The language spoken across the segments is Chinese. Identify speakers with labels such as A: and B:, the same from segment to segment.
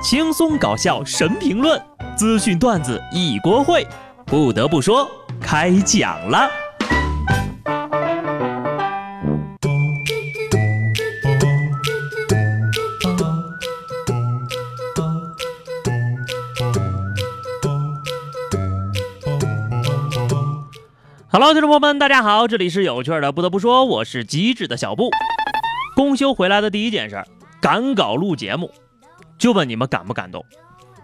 A: 轻松搞笑神评论，资讯段子一锅烩。不得不说，开讲了。Hello，听众朋友们，大家好，这里是有趣的。不得不说，我是机智的小布。公休回来的第一件事，赶稿录节目。就问你们感不感动？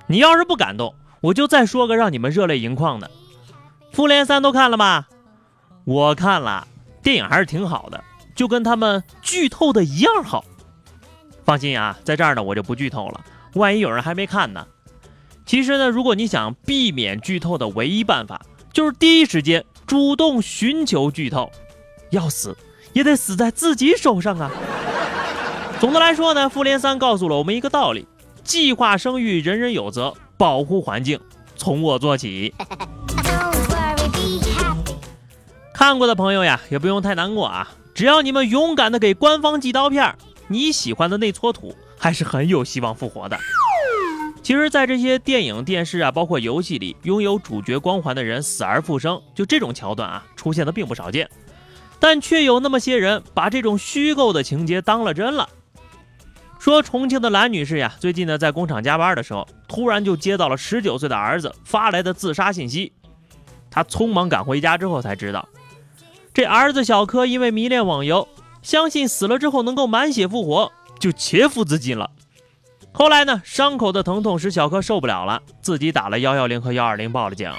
A: 你要是不感动，我就再说个让你们热泪盈眶的。复联三都看了吗？我看了，电影还是挺好的，就跟他们剧透的一样好。放心啊，在这儿呢我就不剧透了，万一有人还没看呢。其实呢，如果你想避免剧透的唯一办法，就是第一时间主动寻求剧透，要死也得死在自己手上啊。总的来说呢，复联三告诉了我们一个道理。计划生育，人人有责；保护环境，从我做起。看过的朋友呀，也不用太难过啊！只要你们勇敢的给官方寄刀片，你喜欢的那撮土还是很有希望复活的。其实，在这些电影、电视啊，包括游戏里，拥有主角光环的人死而复生，就这种桥段啊，出现的并不少见。但却有那么些人把这种虚构的情节当了真了。说重庆的兰女士呀，最近呢在工厂加班的时候，突然就接到了十九岁的儿子发来的自杀信息。她匆忙赶回家之后才知道，这儿子小柯因为迷恋网游，相信死了之后能够满血复活，就切腹自尽了。后来呢，伤口的疼痛使小柯受不了了，自己打了幺幺零和幺二零报了警。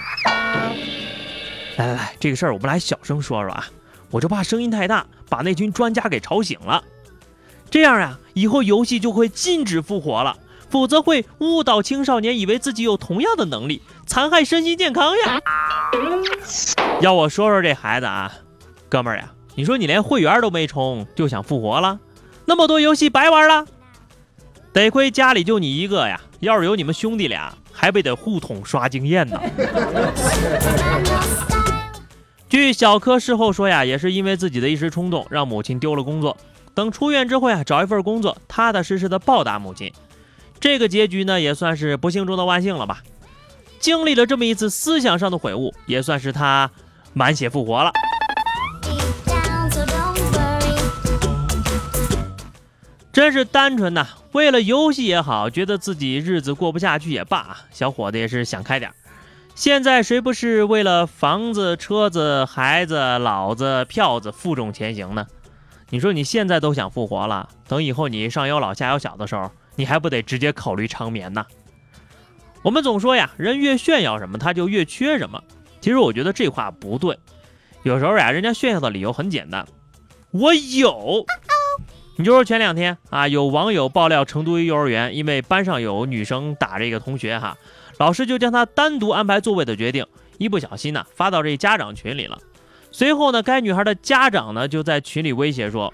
A: 来来来，这个事儿我们来小声说说啊，我就怕声音太大，把那群专家给吵醒了。这样啊，以后游戏就会禁止复活了，否则会误导青少年，以为自己有同样的能力，残害身心健康呀。要我说说这孩子啊，哥们儿呀，你说你连会员都没充就想复活了，那么多游戏白玩了。得亏家里就你一个呀，要是有你们兄弟俩，还不得互捅刷经验呢。据小柯事后说呀，也是因为自己的一时冲动，让母亲丢了工作。等出院之后呀，找一份工作，踏踏实实的报答母亲。这个结局呢，也算是不幸中的万幸了吧。经历了这么一次思想上的悔悟，也算是他满血复活了。真是单纯呐，为了游戏也好，觉得自己日子过不下去也罢，小伙子也是想开点儿。现在谁不是为了房子、车子、孩子、老子、票子负重前行呢？你说你现在都想复活了，等以后你上有老下有小的时候，你还不得直接考虑长眠呢？我们总说呀，人越炫耀什么，他就越缺什么。其实我觉得这话不对。有时候呀，人家炫耀的理由很简单，我有。你就说前两天啊，有网友爆料成都一幼儿园，因为班上有女生打这个同学哈，老师就将他单独安排座位的决定，一不小心呢发到这家长群里了。随后呢，该女孩的家长呢就在群里威胁说：“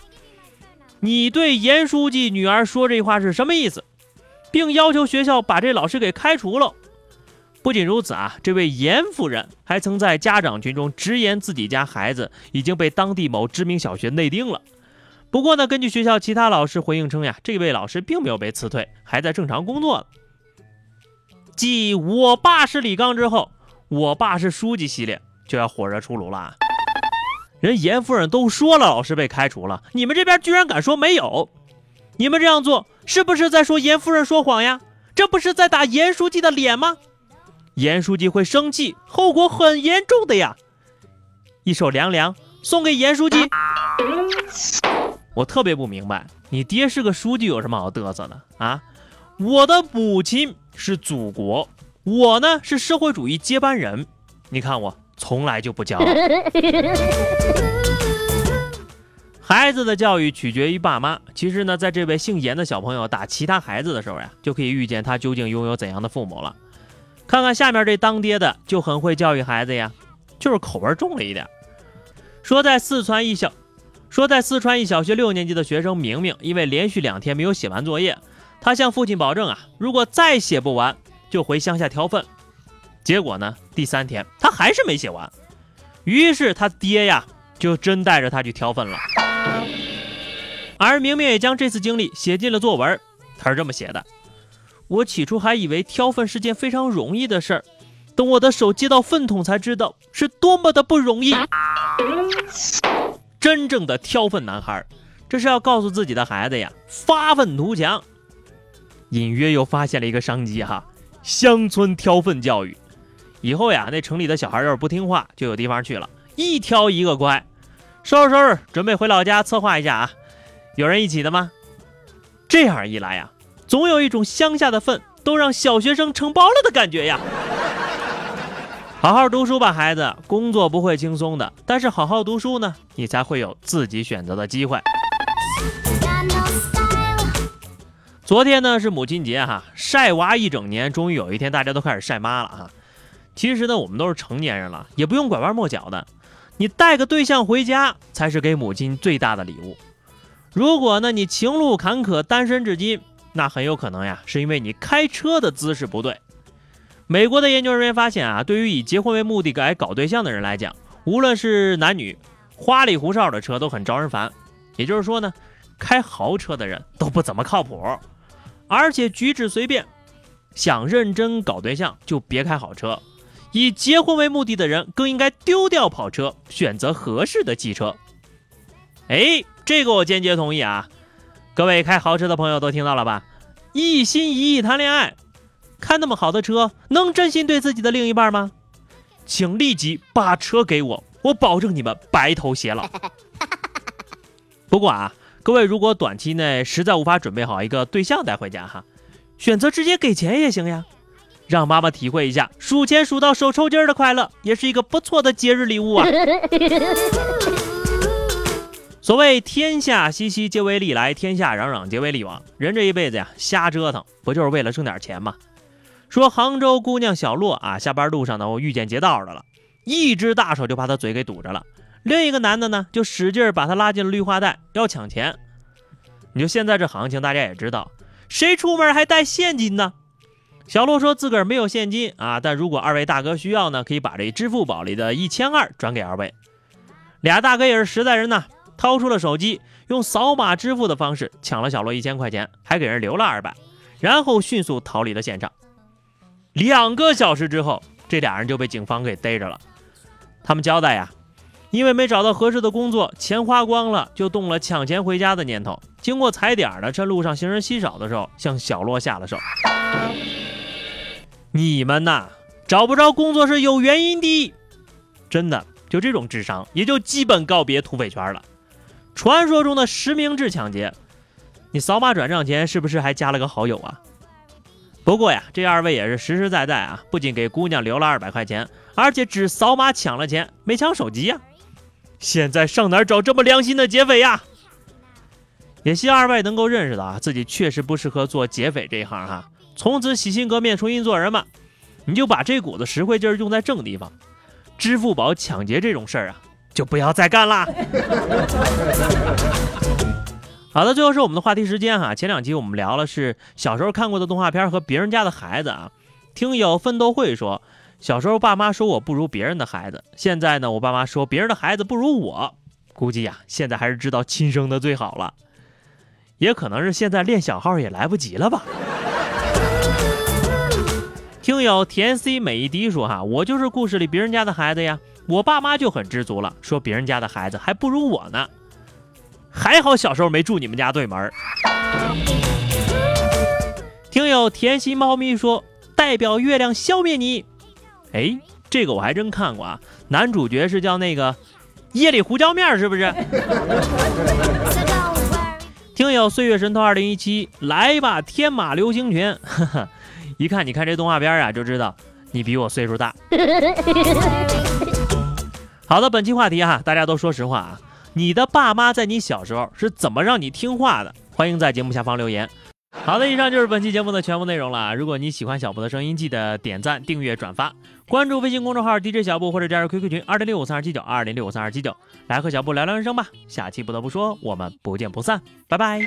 A: 你对严书记女儿说这话是什么意思？”并要求学校把这老师给开除了。不仅如此啊，这位严夫人还曾在家长群中直言自己家孩子已经被当地某知名小学内定了。不过呢，根据学校其他老师回应称呀，这位老师并没有被辞退，还在正常工作。继我爸是李刚之后，我爸是书记系列就要火热出炉了。人严夫人都说了，老师被开除了，你们这边居然敢说没有？你们这样做是不是在说严夫人说谎呀？这不是在打严书记的脸吗？严书记会生气，后果很严重的呀！一首凉凉送给严书记。我特别不明白，你爹是个书记，有什么好嘚瑟的啊？我的母亲是祖国，我呢是社会主义接班人，你看我。从来就不骄傲。孩子的教育取决于爸妈。其实呢，在这位姓严的小朋友打其他孩子的时候呀，就可以预见他究竟拥有怎样的父母了。看看下面这当爹的就很会教育孩子呀，就是口味重了一点。说在四川一小，说在四川一小学六年级的学生明明，因为连续两天没有写完作业，他向父亲保证啊，如果再写不完，就回乡下挑粪。结果呢？第三天他还是没写完，于是他爹呀就真带着他去挑粪了。而明明也将这次经历写进了作文，他是这么写的：我起初还以为挑粪是件非常容易的事儿，等我的手接到粪桶才知道是多么的不容易。真正的挑粪男孩，这是要告诉自己的孩子呀，发愤图强。隐约又发现了一个商机哈，乡村挑粪教育。以后呀，那城里的小孩要是不听话，就有地方去了，一挑一个乖。收拾收拾，准备回老家策划一下啊！有人一起的吗？这样一来呀，总有一种乡下的粪都让小学生承包了的感觉呀。好好读书吧，孩子，工作不会轻松的，但是好好读书呢，你才会有自己选择的机会。昨天呢是母亲节哈，晒娃一整年，终于有一天大家都开始晒妈了哈。其实呢，我们都是成年人了，也不用拐弯抹角的。你带个对象回家，才是给母亲最大的礼物。如果呢，你情路坎坷，单身至今，那很有可能呀，是因为你开车的姿势不对。美国的研究人员发现啊，对于以结婚为目的来搞对象的人来讲，无论是男女，花里胡哨的车都很招人烦。也就是说呢，开豪车的人都不怎么靠谱，而且举止随便。想认真搞对象，就别开好车。以结婚为目的的人更应该丢掉跑车，选择合适的汽车。哎，这个我坚决同意啊！各位开豪车的朋友都听到了吧？一心一意谈恋爱，开那么好的车，能真心对自己的另一半吗？请立即把车给我，我保证你们白头偕老。不过啊，各位如果短期内实在无法准备好一个对象带回家哈，选择直接给钱也行呀。让妈妈体会一下数钱数到手抽筋儿的快乐，也是一个不错的节日礼物啊！所谓天下熙熙，皆为利来；天下攘攘，皆为利往。人这一辈子呀，瞎折腾，不就是为了挣点钱吗？说杭州姑娘小洛啊，下班路上呢，我遇见劫道的了，一只大手就把他嘴给堵着了，另一个男的呢，就使劲把他拉进了绿化带，要抢钱。你就现在这行情，大家也知道，谁出门还带现金呢？小洛说自个儿没有现金啊，但如果二位大哥需要呢，可以把这支付宝里的一千二转给二位。俩大哥也是实在人呐，掏出了手机，用扫码支付的方式抢了小洛一千块钱，还给人留了二百，然后迅速逃离了现场。两个小时之后，这俩人就被警方给逮着了。他们交代呀，因为没找到合适的工作，钱花光了，就动了抢钱回家的念头。经过踩点的，趁路上行人稀少的时候，向小洛下了手。你们呐，找不着工作是有原因的，真的，就这种智商，也就基本告别土匪圈了。传说中的实名制抢劫，你扫码转账前是不是还加了个好友啊？不过呀，这二位也是实实在在啊，不仅给姑娘留了二百块钱，而且只扫码抢了钱，没抢手机呀。现在上哪找这么良心的劫匪呀？也希望二位能够认识到啊，自己确实不适合做劫匪这一行哈。从此洗心革面，重新做人吧。你就把这股子实惠劲儿用在正地方。支付宝抢劫这种事儿啊，就不要再干啦。好的，最后是我们的话题时间哈。前两期我们聊了是小时候看过的动画片和别人家的孩子啊。听友奋斗会说，小时候爸妈说我不如别人的孩子，现在呢，我爸妈说别人的孩子不如我。估计呀，现在还是知道亲生的最好了。也可能是现在练小号也来不及了吧。听友甜 C 美一滴说哈，我就是故事里别人家的孩子呀，我爸妈就很知足了，说别人家的孩子还不如我呢，还好小时候没住你们家对门。听友甜心猫咪说，代表月亮消灭你，哎，这个我还真看过啊，男主角是叫那个夜里胡椒面是不是？听友岁月神偷二零一七，来吧，天马流星拳，哈哈。一看，你看这动画片啊，就知道你比我岁数大。好的，本期话题哈，大家都说实话啊，你的爸妈在你小时候是怎么让你听话的？欢迎在节目下方留言。好的，以上就是本期节目的全部内容了。如果你喜欢小布的声音，记得点赞、订阅、转发，关注微信公众号 DJ 小布或者加入 QQ 群二零六五三二七九二零六五三二七九，来和小布聊聊人生吧。下期不得不说，我们不见不散，拜拜。